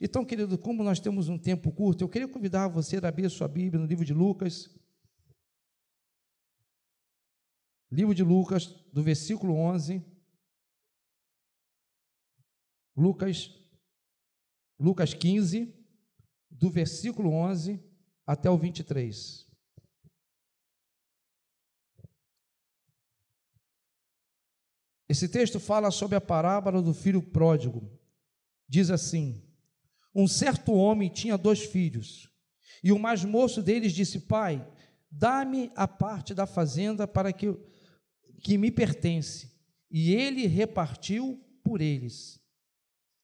Então, querido, como nós temos um tempo curto, eu queria convidar você a abrir sua Bíblia no livro de Lucas. Livro de Lucas, do versículo 11. Lucas, Lucas 15, do versículo 11 até o 23. Esse texto fala sobre a parábola do filho pródigo. Diz assim: Um certo homem tinha dois filhos, e o mais moço deles disse: Pai, dá-me a parte da fazenda para que, que me pertence. E ele repartiu por eles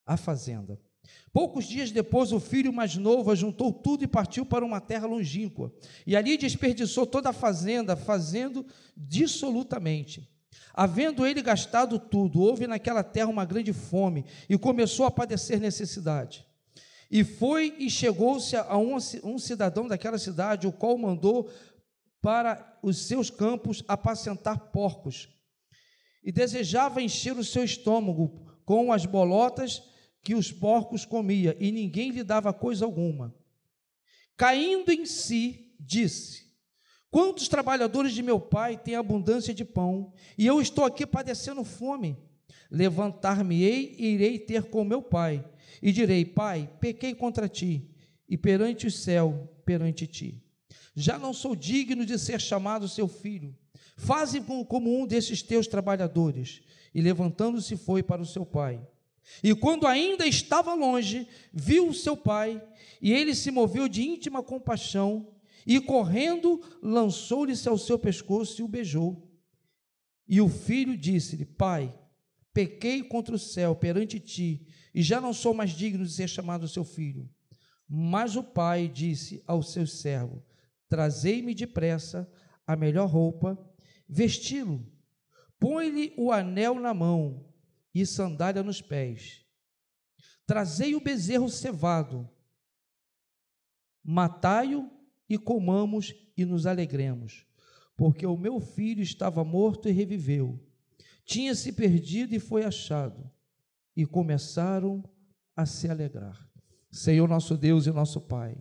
a fazenda. Poucos dias depois, o filho mais novo juntou tudo e partiu para uma terra longínqua. E ali desperdiçou toda a fazenda, fazendo dissolutamente. Havendo ele gastado tudo, houve naquela terra uma grande fome e começou a padecer necessidade. E foi e chegou-se a um, um cidadão daquela cidade, o qual mandou para os seus campos apacentar porcos. E desejava encher o seu estômago com as bolotas que os porcos comia, e ninguém lhe dava coisa alguma. Caindo em si, disse: Quantos trabalhadores de meu pai têm abundância de pão, e eu estou aqui padecendo fome? Levantar-me-ei e irei ter com meu pai, e direi: Pai, pequei contra ti, e perante o céu, perante ti. Já não sou digno de ser chamado seu filho. Faze como um desses teus trabalhadores. E levantando-se foi para o seu pai. E quando ainda estava longe, viu o seu pai, e ele se moveu de íntima compaixão e correndo, lançou-lhe-se ao seu pescoço e o beijou. E o filho disse-lhe: Pai, pequei contra o céu perante ti, e já não sou mais digno de ser chamado seu filho. Mas o pai disse ao seu servo: Trazei-me depressa a melhor roupa, vesti-lo, põe-lhe o anel na mão e sandália nos pés. Trazei o bezerro cevado, matai-o e comamos e nos alegremos, porque o meu filho estava morto e reviveu, tinha se perdido e foi achado, e começaram a se alegrar. Senhor nosso Deus e nosso Pai,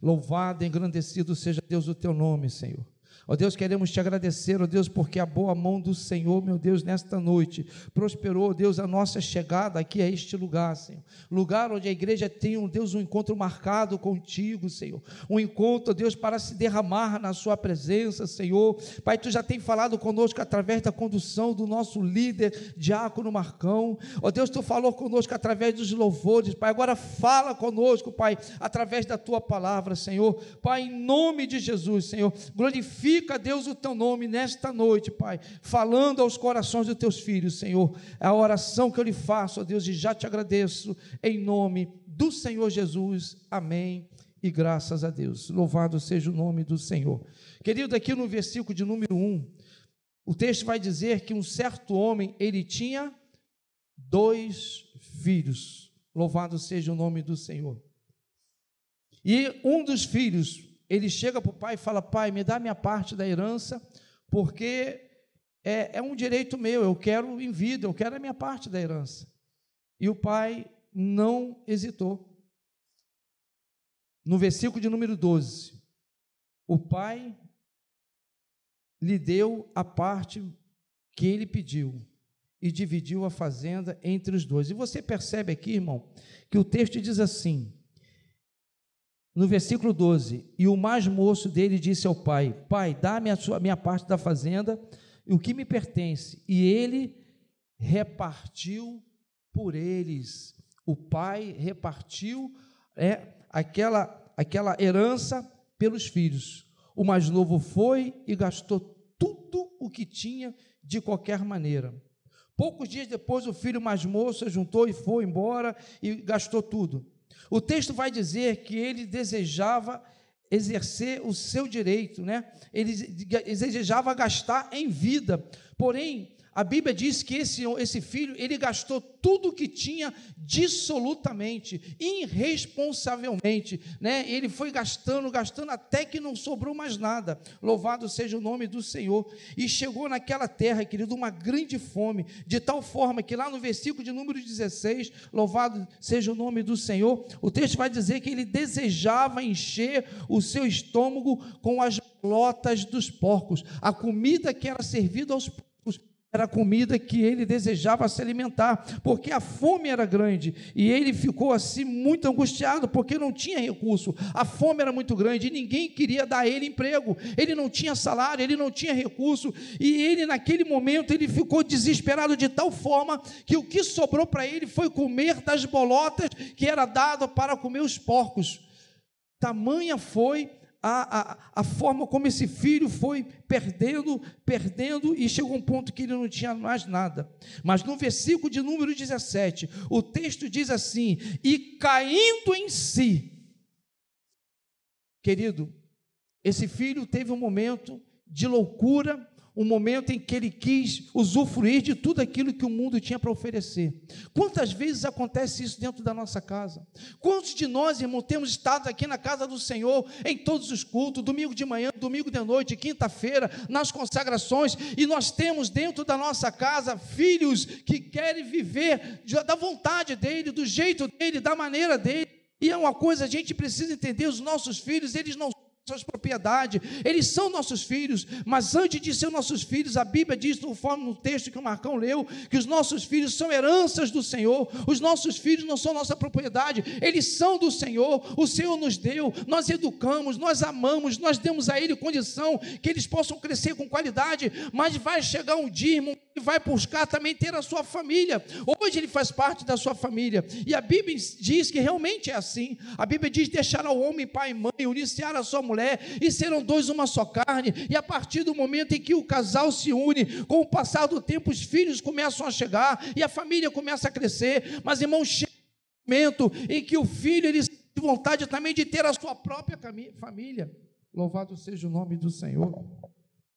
louvado e engrandecido seja Deus o teu nome, Senhor. Ó oh Deus, queremos te agradecer, ó oh Deus, porque a boa mão do Senhor, meu Deus, nesta noite prosperou, ó Deus, a nossa chegada aqui a este lugar, Senhor. Lugar onde a igreja tem, ó Deus, um encontro marcado contigo, Senhor. Um encontro, ó Deus, para se derramar na sua presença, Senhor. Pai, tu já tem falado conosco através da condução do nosso líder, Diácono Marcão. Ó Deus, tu falou conosco através dos louvores, Pai. Agora fala conosco, Pai, através da tua palavra, Senhor. Pai, em nome de Jesus, Senhor, glorifica glorifica, Deus, o teu nome nesta noite, Pai, falando aos corações dos teus filhos, Senhor. É a oração que eu lhe faço, ó Deus, e já te agradeço, em nome do Senhor Jesus. Amém. E graças a Deus. Louvado seja o nome do Senhor. Querido, aqui no versículo de número 1, o texto vai dizer que um certo homem, ele tinha dois filhos. Louvado seja o nome do Senhor. E um dos filhos ele chega para o pai e fala: Pai, me dá minha parte da herança, porque é, é um direito meu, eu quero em vida, eu quero a minha parte da herança. E o pai não hesitou. No versículo de número 12, o pai lhe deu a parte que ele pediu e dividiu a fazenda entre os dois. E você percebe aqui, irmão, que o texto diz assim: no versículo 12: E o mais moço dele disse ao pai: Pai, dá-me a sua, minha parte da fazenda, o que me pertence. E ele repartiu por eles. O pai repartiu é, aquela, aquela herança pelos filhos. O mais novo foi e gastou tudo o que tinha de qualquer maneira. Poucos dias depois, o filho mais moço juntou e foi embora e gastou tudo. O texto vai dizer que ele desejava exercer o seu direito, né? Ele desejava gastar em vida. Porém, a Bíblia diz que esse, esse filho, ele gastou tudo que tinha dissolutamente, irresponsavelmente, né? Ele foi gastando, gastando até que não sobrou mais nada. Louvado seja o nome do Senhor. E chegou naquela terra, querido, uma grande fome, de tal forma que lá no versículo de número 16, louvado seja o nome do Senhor, o texto vai dizer que ele desejava encher o seu estômago com as lotas dos porcos, a comida que era servida aos porcos era a comida que ele desejava se alimentar, porque a fome era grande e ele ficou assim muito angustiado, porque não tinha recurso, a fome era muito grande e ninguém queria dar a ele emprego, ele não tinha salário, ele não tinha recurso e ele, naquele momento, ele ficou desesperado de tal forma que o que sobrou para ele foi comer das bolotas que era dado para comer os porcos. Tamanha foi a, a, a forma como esse filho foi perdendo, perdendo, e chegou um ponto que ele não tinha mais nada. Mas no versículo de número 17, o texto diz assim: e caindo em si. Querido, esse filho teve um momento de loucura, um momento em que ele quis usufruir de tudo aquilo que o mundo tinha para oferecer. Quantas vezes acontece isso dentro da nossa casa? Quantos de nós, irmão, temos estado aqui na casa do Senhor em todos os cultos, domingo de manhã, domingo de noite, quinta-feira, nas consagrações, e nós temos dentro da nossa casa filhos que querem viver da vontade dele, do jeito dele, da maneira dele. E é uma coisa, a gente precisa entender: os nossos filhos, eles não suas propriedades, eles são nossos filhos, mas antes de ser nossos filhos, a Bíblia diz, conforme no texto que o Marcão leu, que os nossos filhos são heranças do Senhor, os nossos filhos não são nossa propriedade, eles são do Senhor, o Senhor nos deu, nós educamos, nós amamos, nós demos a Ele condição que eles possam crescer com qualidade, mas vai chegar um dia, irmão, que vai buscar também ter a sua família, hoje ele faz parte da sua família, e a Bíblia diz que realmente é assim, a Bíblia diz, deixar ao homem pai e mãe, uniciar a sua mulher, mulher, e serão dois uma só carne. E a partir do momento em que o casal se une, com o passar do tempo, os filhos começam a chegar e a família começa a crescer. Mas, irmão, chega um momento em que o filho ele tem vontade também de ter a sua própria família. Louvado seja o nome do Senhor.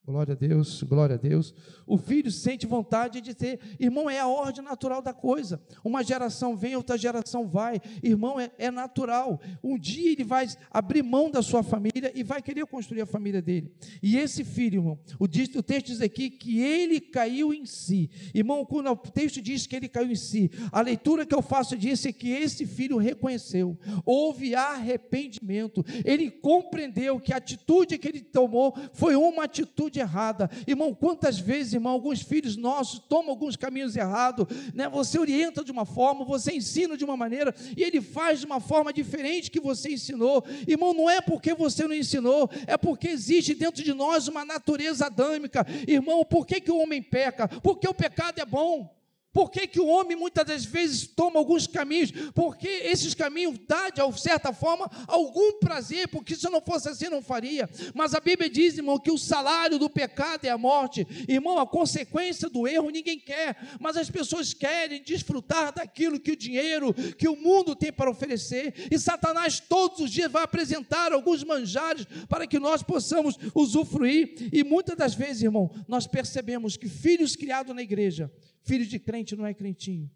Glória a Deus, glória a Deus. O filho sente vontade de ter. Irmão, é a ordem natural da coisa. Uma geração vem, outra geração vai. Irmão, é, é natural. Um dia ele vai abrir mão da sua família e vai querer construir a família dele. E esse filho, irmão, o, o texto diz aqui que ele caiu em si. Irmão, quando o texto diz que ele caiu em si, a leitura que eu faço disso é que esse filho reconheceu, houve arrependimento. Ele compreendeu que a atitude que ele tomou foi uma atitude errada. Irmão, quantas vezes, irmão, alguns filhos nossos tomam alguns caminhos errados, né? Você orienta de uma forma, você ensina de uma maneira, e ele faz de uma forma diferente que você ensinou. Irmão, não é porque você não ensinou, é porque existe dentro de nós uma natureza adâmica. Irmão, por que, que o homem peca? Porque o pecado é bom. Por que, que o homem muitas das vezes toma alguns caminhos? Porque esses caminhos dão, de certa forma, algum prazer, porque se não fosse assim, não faria. Mas a Bíblia diz, irmão, que o salário do pecado é a morte. Irmão, a consequência do erro ninguém quer, mas as pessoas querem desfrutar daquilo que o dinheiro, que o mundo tem para oferecer. E Satanás todos os dias vai apresentar alguns manjares para que nós possamos usufruir. E muitas das vezes, irmão, nós percebemos que filhos criados na igreja, Filho de crente não é crentinho.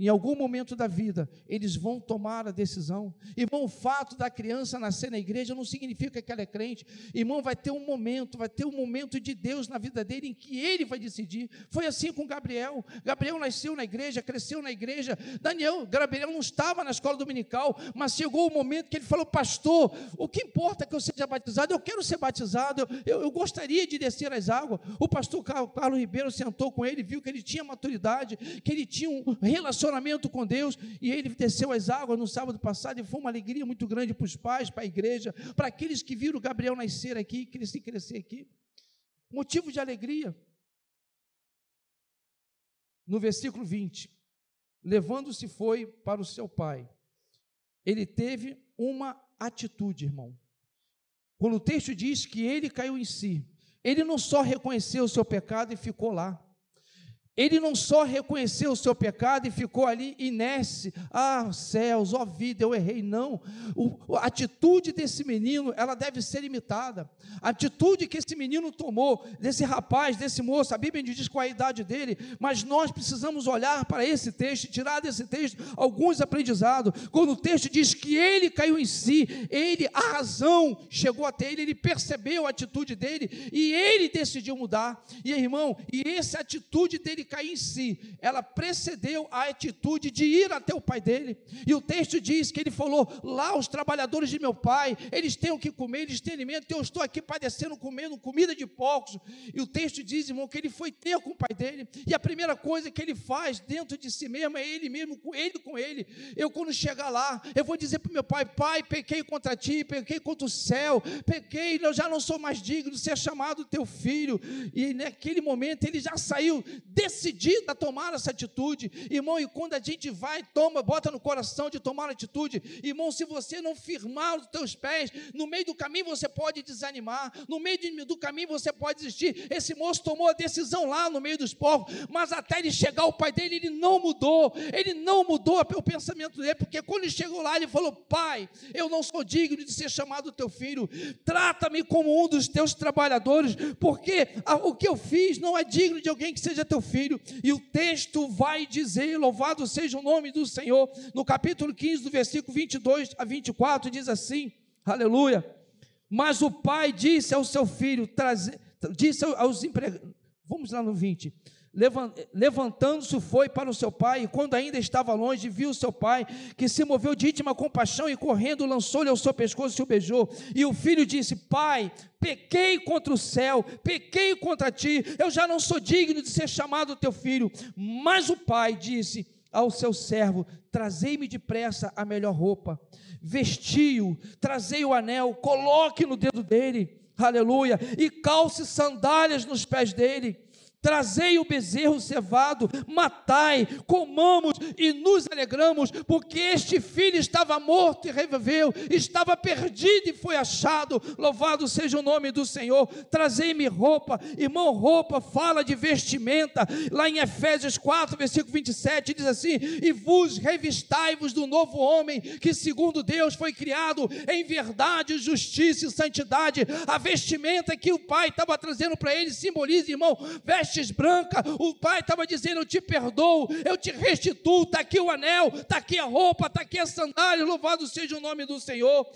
Em algum momento da vida, eles vão tomar a decisão. Irmão, o fato da criança nascer na igreja não significa que ela é crente. Irmão, vai ter um momento, vai ter um momento de Deus na vida dele em que ele vai decidir. Foi assim com Gabriel. Gabriel nasceu na igreja, cresceu na igreja. Daniel, Gabriel não estava na escola dominical, mas chegou o momento que ele falou: Pastor, o que importa que eu seja batizado? Eu quero ser batizado, eu, eu, eu gostaria de descer as águas. O pastor Carlos Ribeiro sentou com ele, viu que ele tinha maturidade, que ele tinha um relacionamento relacionamento com Deus, e ele desceu as águas no sábado passado, e foi uma alegria muito grande para os pais, para a igreja, para aqueles que viram Gabriel nascer aqui, crescer, crescer aqui. Motivo de alegria. No versículo 20, levando-se foi para o seu pai. Ele teve uma atitude, irmão. Quando o texto diz que ele caiu em si, ele não só reconheceu o seu pecado e ficou lá. Ele não só reconheceu o seu pecado e ficou ali inércia, ah, céus, ó vida, eu errei, não. O, a atitude desse menino, ela deve ser imitada. A atitude que esse menino tomou, desse rapaz, desse moço, a Bíblia diz qual é a idade dele, mas nós precisamos olhar para esse texto, tirar desse texto alguns aprendizados. Quando o texto diz que ele caiu em si, ele, a razão chegou até ele, ele percebeu a atitude dele e ele decidiu mudar. E irmão, e essa atitude dele cair em si, ela precedeu a atitude de ir até o pai dele. E o texto diz que ele falou: lá os trabalhadores de meu pai, eles têm o que comer, eles têm alimento, eu estou aqui padecendo, comendo comida de porcos. E o texto diz, irmão, que ele foi ter com o pai dele, e a primeira coisa que ele faz dentro de si mesmo é ele mesmo, ele com ele. Eu, quando chegar lá, eu vou dizer para o meu pai: Pai, pequei contra ti, pequei contra o céu, pequei, eu já não sou mais digno de ser chamado teu filho. E naquele momento ele já saiu desse decidida a tomar essa atitude, irmão, e quando a gente vai, toma, bota no coração de tomar atitude, irmão, se você não firmar os teus pés, no meio do caminho você pode desanimar, no meio do caminho você pode desistir. Esse moço tomou a decisão lá no meio dos povos, mas até ele chegar ao pai dele, ele não mudou, ele não mudou o pensamento dele, porque quando ele chegou lá, ele falou: Pai, eu não sou digno de ser chamado teu filho, trata-me como um dos teus trabalhadores, porque o que eu fiz não é digno de alguém que seja teu filho filho, e o texto vai dizer: Louvado seja o nome do Senhor, no capítulo 15, do versículo 22 a 24, diz assim: Aleluia. Mas o pai disse ao seu filho, trazer, disse aos empregados, vamos lá no 20: Levantando-se foi para o seu pai, e quando ainda estava longe, viu o seu pai, que se moveu de íntima compaixão e correndo, lançou-lhe ao seu pescoço e o beijou. E o filho disse: Pai, pequei contra o céu, pequei contra ti, eu já não sou digno de ser chamado teu filho. Mas o pai disse ao seu servo: Trazei-me depressa a melhor roupa, vestiu, trazei o anel, coloque no dedo dele, aleluia, e calce sandálias nos pés dele Trazei o bezerro cevado, matai, comamos e nos alegramos, porque este filho estava morto e reviveu, estava perdido e foi achado. Louvado seja o nome do Senhor. Trazei-me roupa, irmão, roupa fala de vestimenta. Lá em Efésios 4, versículo 27, diz assim: E vos revistai-vos do novo homem, que segundo Deus foi criado em verdade, justiça e santidade. A vestimenta que o Pai estava trazendo para ele simboliza, irmão, veste vestes brancas, o pai estava dizendo: Eu te perdoo, eu te restituo. Está aqui o anel, está aqui a roupa, está aqui a sandália, louvado seja o nome do Senhor.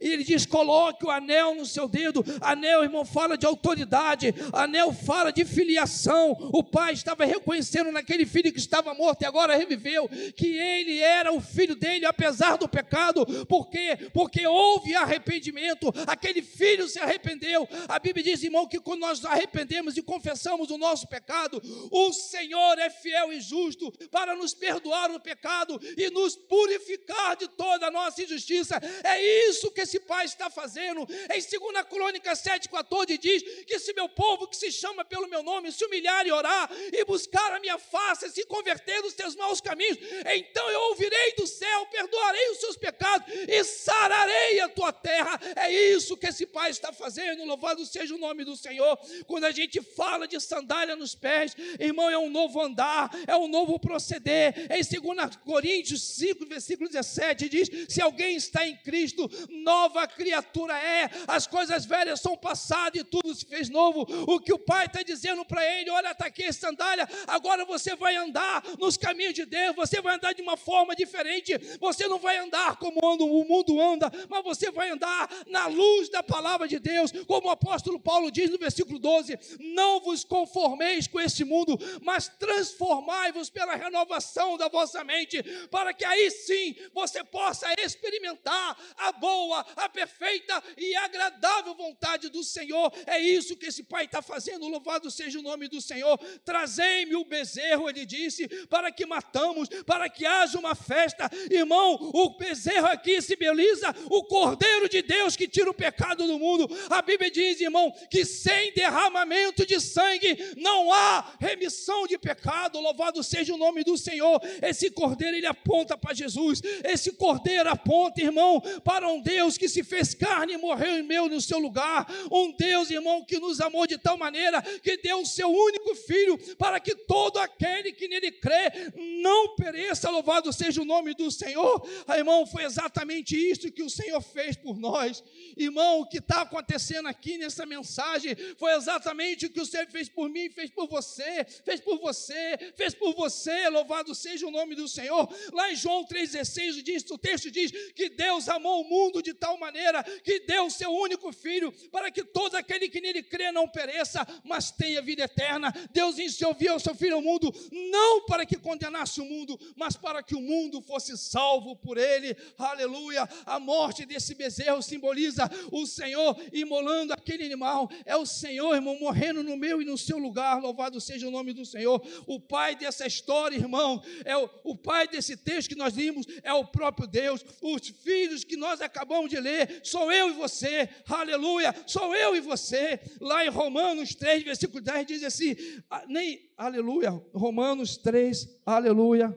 E ele diz: Coloque o anel no seu dedo. Anel, irmão, fala de autoridade, anel fala de filiação. O pai estava reconhecendo naquele filho que estava morto e agora reviveu, que ele era o filho dele, apesar do pecado. Por quê? Porque houve arrependimento, aquele filho se arrependeu. A Bíblia diz, irmão, que quando nós arrependemos e confessamos o nosso nosso pecado, o Senhor é fiel e justo para nos perdoar o pecado e nos purificar de toda a nossa injustiça. É isso que esse Pai está fazendo. Em 2 Crônica 7,14 diz que se meu povo que se chama pelo meu nome se humilhar e orar e buscar a minha face, se converter dos seus maus caminhos, então eu ouvirei do céu, perdoarei os seus pecados e sararei a tua terra. É isso que esse Pai está fazendo. Louvado seja o nome do Senhor. Quando a gente fala de sandália nos pés, irmão, é um novo andar, é um novo proceder. Em 2 Coríntios 5, versículo 17, diz: Se alguém está em Cristo, nova criatura é, as coisas velhas são passadas e tudo se fez novo. O que o Pai está dizendo para ele: olha, está aqui a sandália, agora você vai andar nos caminhos de Deus, você vai andar de uma forma diferente, você não vai andar como o mundo anda, mas você vai andar na luz da palavra de Deus, como o apóstolo Paulo diz no versículo 12: Não vos conformeis com este mundo, mas transformai-vos pela renovação da vossa mente, para que aí sim você possa experimentar a boa, a perfeita e agradável vontade do Senhor. É isso que esse Pai está fazendo. Louvado seja o nome do Senhor. Trazei-me o bezerro, ele disse, para que matamos, para que haja uma festa. Irmão, o bezerro aqui simboliza o Cordeiro de Deus que tira o pecado do mundo. A Bíblia diz, irmão, que sem derramamento de sangue não há remissão de pecado. Louvado seja o nome do Senhor. Esse Cordeiro ele aponta para Jesus. Esse Cordeiro aponta, irmão, para um Deus que se fez carne e morreu em meu no seu lugar. Um Deus, irmão, que nos amou de tal maneira que deu o seu único filho para que todo aquele que nele crê não pereça. Louvado seja o nome do Senhor. Ah, irmão, foi exatamente isso que o Senhor fez por nós. Irmão, o que está acontecendo aqui nessa mensagem foi exatamente o que o Senhor fez por mim, fez por você, fez por você, fez por você. Louvado seja o nome do Senhor. Lá em João 3,16 diz, o texto diz que Deus amou o mundo de tal maneira que deu o seu único filho para que todo aquele que nele crê não pereça, mas tenha vida eterna. Deus enviou o seu filho ao mundo não para que condenasse o mundo, mas para que o mundo fosse salvo por ele. Aleluia. A morte desse bezerro simboliza o Senhor imolando aquele animal. É o Senhor, irmão, morrendo no meu e no seu lugar. Louvado seja o nome do Senhor. O pai dessa história, irmão, é o, o pai desse texto que nós limos, é o próprio Deus. Os filhos que nós acabamos de ler, sou eu e você. Aleluia. Sou eu e você. Lá em Romanos 3, versículo 10 diz assim: ah, nem aleluia. Romanos 3, aleluia.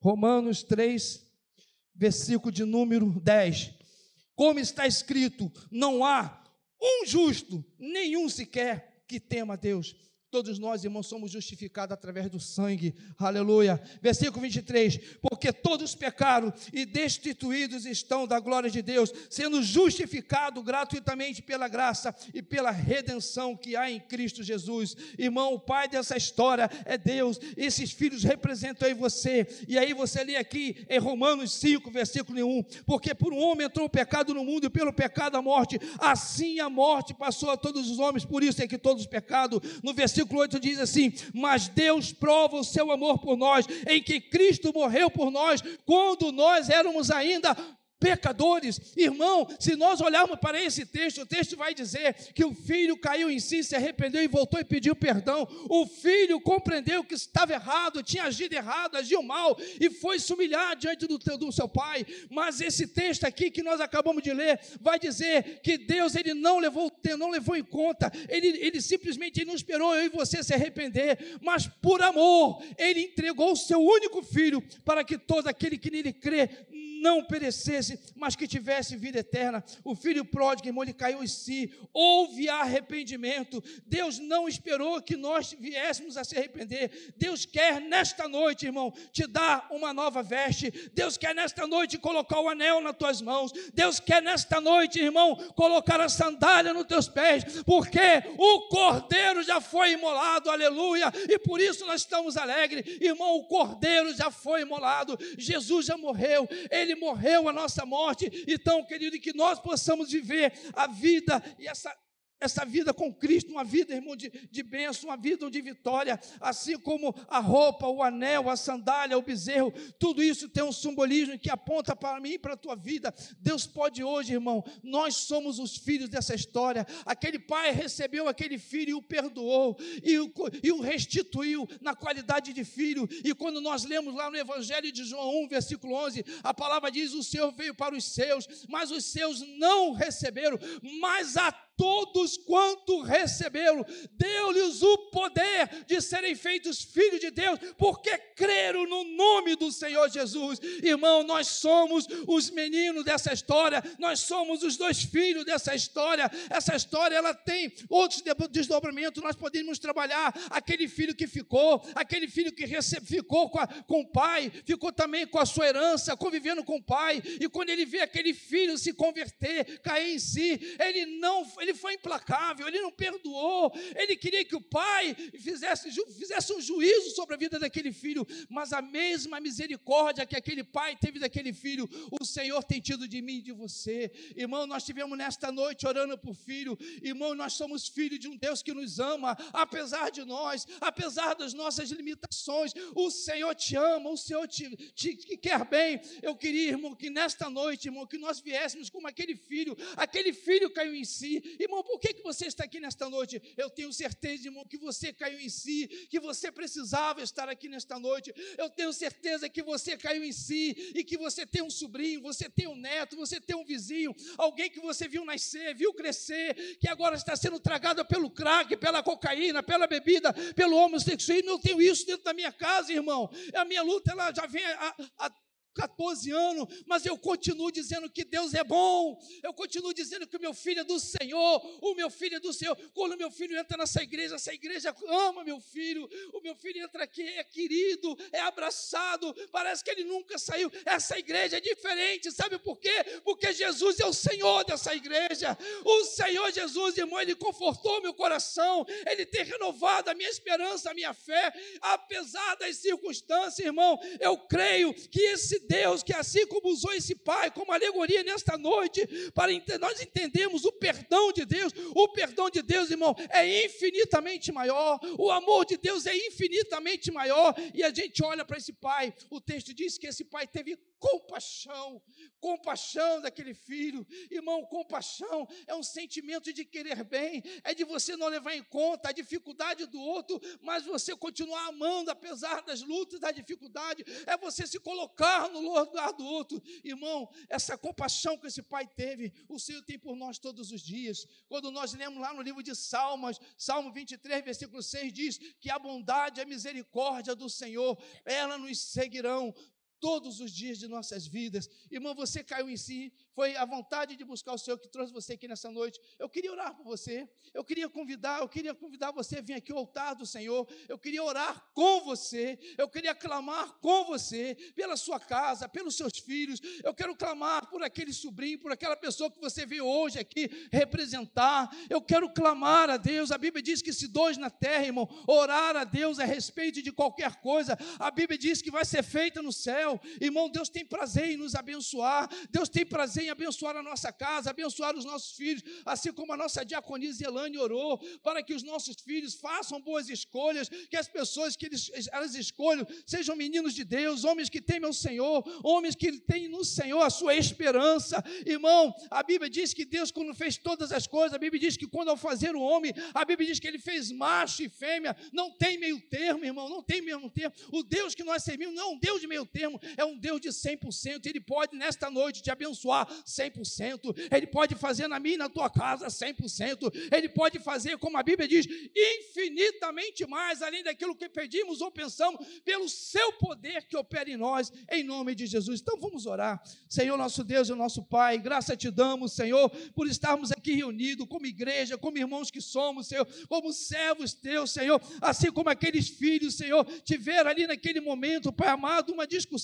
Romanos 3, versículo de número 10. Como está escrito: não há um justo, nenhum sequer que tema a Deus. Todos nós, irmãos, somos justificados através do sangue. Aleluia. Versículo 23. Porque todos pecaram e destituídos estão da glória de Deus, sendo justificados gratuitamente pela graça e pela redenção que há em Cristo Jesus. Irmão, o pai dessa história é Deus. Esses filhos representam aí você. E aí você lê aqui em Romanos 5, versículo 1. Porque por um homem entrou o pecado no mundo e pelo pecado a morte. Assim a morte passou a todos os homens. Por isso é que todos pecados. No versículo versículo 8 diz assim: Mas Deus prova o seu amor por nós, em que Cristo morreu por nós, quando nós éramos ainda pecadores. Irmão, se nós olharmos para esse texto, o texto vai dizer que o filho caiu em si, se arrependeu e voltou e pediu perdão. O filho compreendeu que estava errado, tinha agido errado, agiu mal e foi se humilhar diante do, do seu pai. Mas esse texto aqui que nós acabamos de ler vai dizer que Deus ele não levou, não levou em conta, ele, ele simplesmente ele não esperou eu e você se arrepender, mas por amor, ele entregou o seu único filho para que todo aquele que nele crê não perecesse, mas que tivesse vida eterna. O filho pródigo, irmão, ele caiu em si, houve arrependimento. Deus não esperou que nós viéssemos a se arrepender. Deus quer nesta noite, irmão, te dar uma nova veste. Deus quer nesta noite colocar o anel nas tuas mãos. Deus quer nesta noite, irmão, colocar a sandália nos teus pés, porque o cordeiro já foi imolado, aleluia, e por isso nós estamos alegres, irmão. O cordeiro já foi imolado, Jesus já morreu, ele ele morreu a nossa morte. Então, querido, que nós possamos viver a vida e essa essa vida com Cristo, uma vida, irmão, de, de bênção, uma vida de vitória, assim como a roupa, o anel, a sandália, o bezerro, tudo isso tem um simbolismo que aponta para mim e para a tua vida. Deus pode hoje, irmão, nós somos os filhos dessa história. Aquele pai recebeu aquele filho e o perdoou, e o, e o restituiu na qualidade de filho. E quando nós lemos lá no Evangelho de João 1, versículo 11, a palavra diz: O Senhor veio para os seus, mas os seus não receberam, mas a todos quanto receberam, deu-lhes o poder de serem feitos filhos de Deus, porque creram no nome do Senhor Jesus. Irmão, nós somos os meninos dessa história, nós somos os dois filhos dessa história. Essa história ela tem outros desdobramentos, nós podemos trabalhar aquele filho que ficou, aquele filho que recebe, ficou com, a, com o pai, ficou também com a sua herança, convivendo com o pai, e quando ele vê aquele filho se converter, cair em si, ele não ele foi implacável, ele não perdoou, ele queria que o pai fizesse, fizesse um juízo sobre a vida daquele filho, mas a mesma misericórdia que aquele pai teve daquele filho, o Senhor tem tido de mim e de você. Irmão, nós tivemos nesta noite orando por filho, irmão, nós somos filhos de um Deus que nos ama, apesar de nós, apesar das nossas limitações, o Senhor te ama, o Senhor te, te, te quer bem. Eu queria, irmão, que nesta noite, irmão, que nós viéssemos como aquele filho, aquele filho caiu em si, Irmão, por que, que você está aqui nesta noite? Eu tenho certeza, irmão, que você caiu em si, que você precisava estar aqui nesta noite. Eu tenho certeza que você caiu em si e que você tem um sobrinho, você tem um neto, você tem um vizinho, alguém que você viu nascer, viu crescer, que agora está sendo tragado pelo crack, pela cocaína, pela bebida, pelo homossexualismo. Eu tenho isso dentro da minha casa, irmão. A minha luta ela já vem há, há 14 anos, mas eu continuo dizendo que Deus é bom, eu continuo dizendo que o meu filho é do Senhor, o meu filho é do Senhor. Quando meu filho entra nessa igreja, essa igreja ama meu filho, o meu filho entra aqui, é querido, é abraçado, parece que ele nunca saiu. Essa igreja é diferente, sabe por quê? Porque Jesus é o Senhor dessa igreja, o Senhor Jesus, irmão, ele confortou meu coração, ele tem renovado a minha esperança, a minha fé, apesar das circunstâncias, irmão, eu creio que esse Deus que, assim como usou esse pai como alegoria nesta noite, para nós entendemos o perdão de Deus, o perdão de Deus, irmão, é infinitamente maior, o amor de Deus é infinitamente maior, e a gente olha para esse pai, o texto diz que esse pai teve compaixão, compaixão daquele filho. Irmão, compaixão é um sentimento de querer bem, é de você não levar em conta a dificuldade do outro, mas você continuar amando apesar das lutas, da dificuldade, é você se colocar no lugar do outro. Irmão, essa compaixão que esse pai teve, o Senhor tem por nós todos os dias. Quando nós lemos lá no livro de Salmos, Salmo 23, versículo 6 diz que a bondade e a misericórdia do Senhor, ela nos seguirão todos os dias de nossas vidas. Irmão, você caiu em si, foi a vontade de buscar o Senhor que trouxe você aqui nessa noite. Eu queria orar por você. Eu queria convidar, eu queria convidar você a vir aqui ao altar do Senhor. Eu queria orar com você. Eu queria clamar com você pela sua casa, pelos seus filhos. Eu quero clamar por aquele sobrinho, por aquela pessoa que você veio hoje aqui representar. Eu quero clamar a Deus. A Bíblia diz que se dois na terra, irmão, orar a Deus a respeito de qualquer coisa, a Bíblia diz que vai ser feita no céu. Irmão, Deus tem prazer em nos abençoar. Deus tem prazer em abençoar a nossa casa, abençoar os nossos filhos, assim como a nossa diaconisa Elane orou, para que os nossos filhos façam boas escolhas, que as pessoas que eles, elas escolham sejam meninos de Deus, homens que temem o Senhor, homens que têm no Senhor a sua esperança. Irmão, a Bíblia diz que Deus, quando fez todas as coisas, a Bíblia diz que quando ao fazer o homem, a Bíblia diz que ele fez macho e fêmea, não tem meio termo, irmão, não tem meio termo. O Deus que nós servimos não é um Deus de meio termo, é um Deus de 100%. Ele pode, nesta noite, te abençoar 100%. Ele pode fazer na minha e na tua casa 100%. Ele pode fazer, como a Bíblia diz, infinitamente mais, além daquilo que pedimos ou pensamos, pelo seu poder que opera em nós, em nome de Jesus. Então vamos orar. Senhor, nosso Deus e nosso Pai, graça te damos, Senhor, por estarmos aqui reunidos como igreja, como irmãos que somos, Senhor, como servos teus, Senhor, assim como aqueles filhos, Senhor, tiveram ali naquele momento, Pai amado, uma discussão,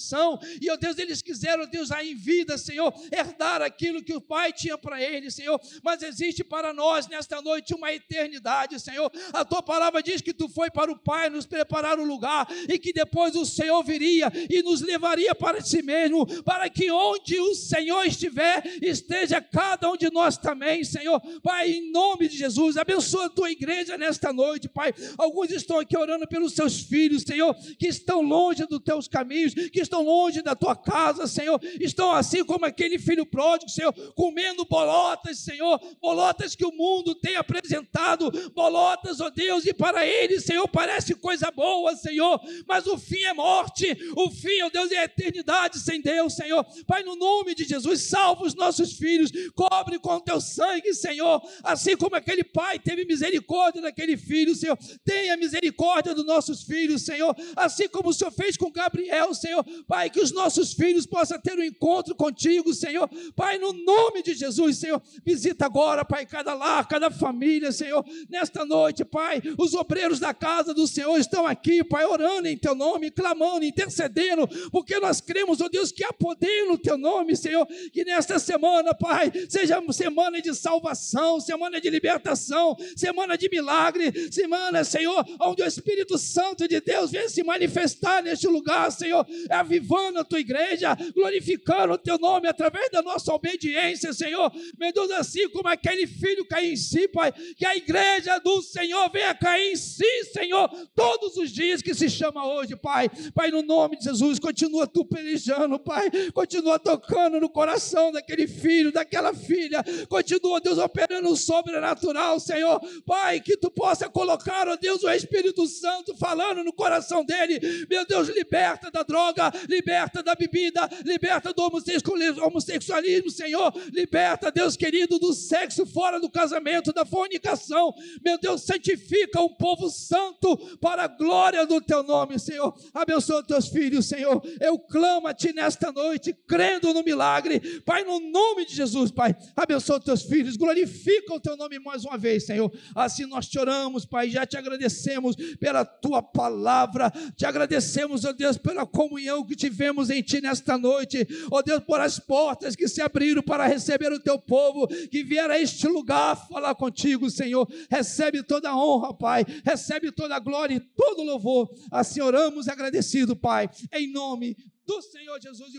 e, ó Deus, eles quiseram, Deus, aí em vida, Senhor, herdar aquilo que o Pai tinha para eles, Senhor, mas existe para nós nesta noite uma eternidade, Senhor. A tua palavra diz que tu foi para o Pai nos preparar um lugar e que depois o Senhor viria e nos levaria para si mesmo, para que onde o Senhor estiver, esteja cada um de nós também, Senhor. Pai, em nome de Jesus, abençoa a tua igreja nesta noite, Pai. Alguns estão aqui orando pelos seus filhos, Senhor, que estão longe dos teus caminhos, que estão longe da tua casa, Senhor, estão assim como aquele filho pródigo, Senhor, comendo bolotas, Senhor, bolotas que o mundo tem apresentado, bolotas, ó oh Deus, e para eles, Senhor, parece coisa boa, Senhor, mas o fim é morte, o fim, ó oh Deus, é eternidade sem Deus, Senhor. Pai, no nome de Jesus, salva os nossos filhos, cobre com teu sangue, Senhor, assim como aquele pai teve misericórdia daquele filho, Senhor, tenha misericórdia dos nossos filhos, Senhor, assim como o Senhor fez com Gabriel, Senhor, Pai, que os nossos filhos possam ter um encontro contigo, Senhor, Pai, no nome de Jesus, Senhor, visita agora, Pai, cada lar, cada família, Senhor, nesta noite, Pai, os obreiros da casa do Senhor estão aqui, Pai, orando em Teu nome, clamando, intercedendo, porque nós cremos, ó oh Deus, que há poder no Teu nome, Senhor, que nesta semana, Pai, seja semana de salvação, semana de libertação, semana de milagre, semana, Senhor, onde o Espírito Santo de Deus venha se manifestar neste lugar, Senhor, avivando a tua igreja, glorificando o teu nome através da nossa obediência, Senhor. Meu Deus, assim como aquele filho caiu em si, Pai, que a igreja do Senhor venha cair em si, Senhor, todos os dias que se chama hoje, Pai. Pai, no nome de Jesus, continua tu pelejando, Pai, continua tocando no coração daquele filho, daquela filha, continua, Deus, operando o sobrenatural, Senhor, Pai, que tu possa colocar, ó Deus, o Espírito Santo falando no coração dele, meu Deus, liberta da droga, liberta da bebida, liberta do homossexualismo, Senhor, liberta, Deus querido, do sexo fora do casamento, da fornicação, meu Deus, santifica um povo santo para a glória do teu nome, Senhor, abençoa teus filhos, Senhor, eu clamo a ti nesta noite, crendo no milagre, Pai, no nome de Jesus, Pai, abençoa teus filhos, glorifica o teu nome mais uma vez, Senhor, assim nós te oramos, Pai, já te agradecemos pela tua palavra, te agradecemos, ó Deus, pela comunhão que tivemos em Ti nesta noite, ó Deus, por as portas que se abriram para receber o Teu povo, que vieram a este lugar falar contigo, Senhor, recebe toda a honra, Pai, recebe toda a glória e todo o louvor, assim oramos agradecido, Pai, em nome do Senhor Jesus